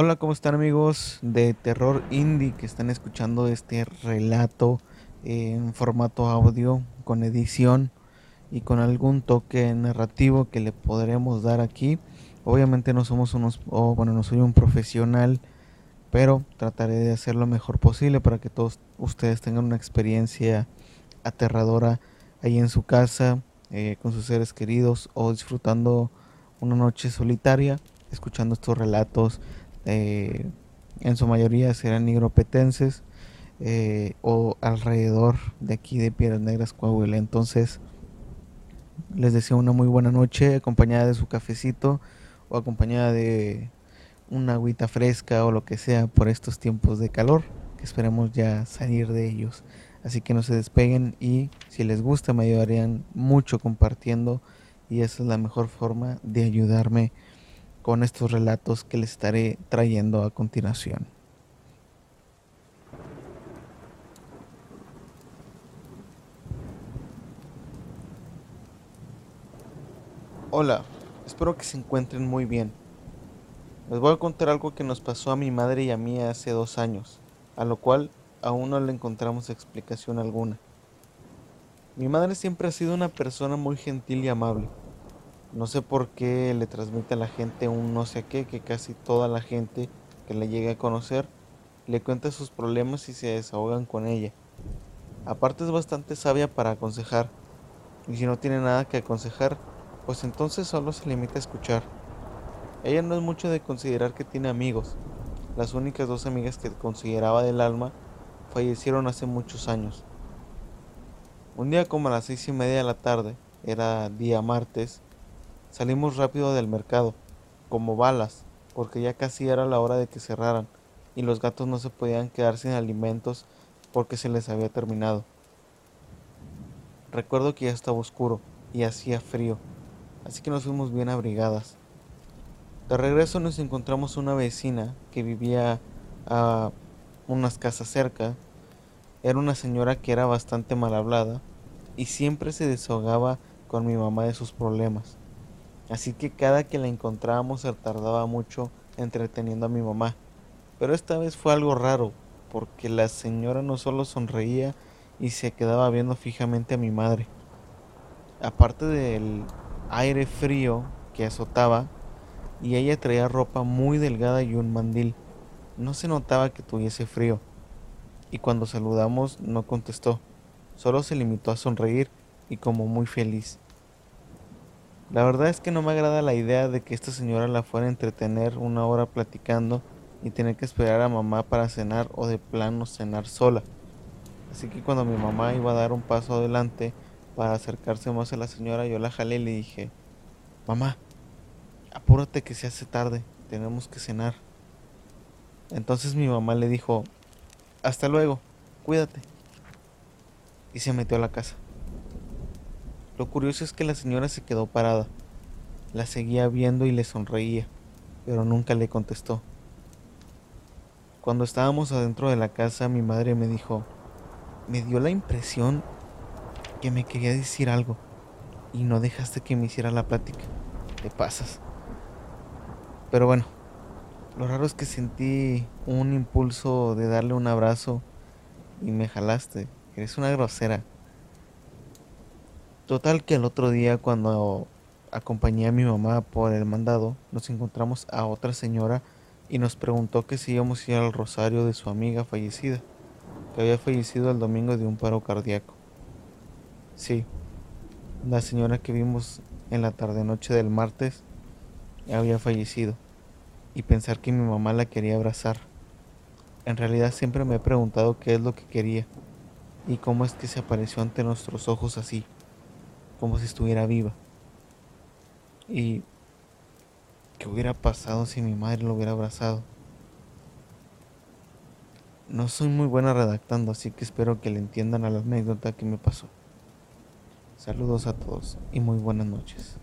Hola, ¿cómo están amigos de Terror Indie que están escuchando este relato en formato audio con edición y con algún toque narrativo que le podremos dar aquí? Obviamente no somos unos, bueno, no soy un profesional, pero trataré de hacer lo mejor posible para que todos ustedes tengan una experiencia aterradora ahí en su casa, eh, con sus seres queridos o disfrutando una noche solitaria, escuchando estos relatos. Eh, en su mayoría serán nigropetenses eh, o alrededor de aquí de Piedras Negras, Coahuila. Entonces, les deseo una muy buena noche acompañada de su cafecito o acompañada de una agüita fresca o lo que sea por estos tiempos de calor, que esperemos ya salir de ellos. Así que no se despeguen y si les gusta me ayudarían mucho compartiendo y esa es la mejor forma de ayudarme con estos relatos que les estaré trayendo a continuación. Hola, espero que se encuentren muy bien. Les voy a contar algo que nos pasó a mi madre y a mí hace dos años, a lo cual aún no le encontramos explicación alguna. Mi madre siempre ha sido una persona muy gentil y amable. No sé por qué le transmite a la gente un no sé qué que casi toda la gente que le llegue a conocer le cuenta sus problemas y se desahogan con ella. Aparte es bastante sabia para aconsejar, y si no tiene nada que aconsejar, pues entonces solo se limita a escuchar. Ella no es mucho de considerar que tiene amigos. Las únicas dos amigas que consideraba del alma fallecieron hace muchos años. Un día como a las seis y media de la tarde, era día martes, salimos rápido del mercado, como balas, porque ya casi era la hora de que cerraran, y los gatos no se podían quedar sin alimentos porque se les había terminado. Recuerdo que ya estaba oscuro y hacía frío, así que nos fuimos bien abrigadas. De regreso nos encontramos una vecina que vivía a unas casas cerca. Era una señora que era bastante mal hablada y siempre se desahogaba con mi mamá de sus problemas. Así que cada que la encontrábamos se tardaba mucho entreteniendo a mi mamá. Pero esta vez fue algo raro, porque la señora no solo sonreía y se quedaba viendo fijamente a mi madre. Aparte del aire frío que azotaba, y ella traía ropa muy delgada y un mandil. No se notaba que tuviese frío, y cuando saludamos no contestó, solo se limitó a sonreír y como muy feliz. La verdad es que no me agrada la idea de que esta señora la fuera a entretener una hora platicando y tener que esperar a mamá para cenar o de plano cenar sola. Así que cuando mi mamá iba a dar un paso adelante para acercarse más a la señora, yo la jalé y le dije, mamá, apúrate que se hace tarde, tenemos que cenar. Entonces mi mamá le dijo, hasta luego, cuídate. Y se metió a la casa. Lo curioso es que la señora se quedó parada. La seguía viendo y le sonreía, pero nunca le contestó. Cuando estábamos adentro de la casa, mi madre me dijo, me dio la impresión que me quería decir algo y no dejaste que me hiciera la plática. Te pasas. Pero bueno, lo raro es que sentí un impulso de darle un abrazo y me jalaste. Eres una grosera. Total que el otro día cuando acompañé a mi mamá por el mandado, nos encontramos a otra señora y nos preguntó que si íbamos a ir al rosario de su amiga fallecida, que había fallecido el domingo de un paro cardíaco. Sí, la señora que vimos en la tarde-noche del martes había fallecido y pensar que mi mamá la quería abrazar. En realidad siempre me he preguntado qué es lo que quería y cómo es que se apareció ante nuestros ojos así, como si estuviera viva. Y qué hubiera pasado si mi madre lo hubiera abrazado. No soy muy buena redactando, así que espero que le entiendan a la anécdota que me pasó. Saludos a todos y muy buenas noches.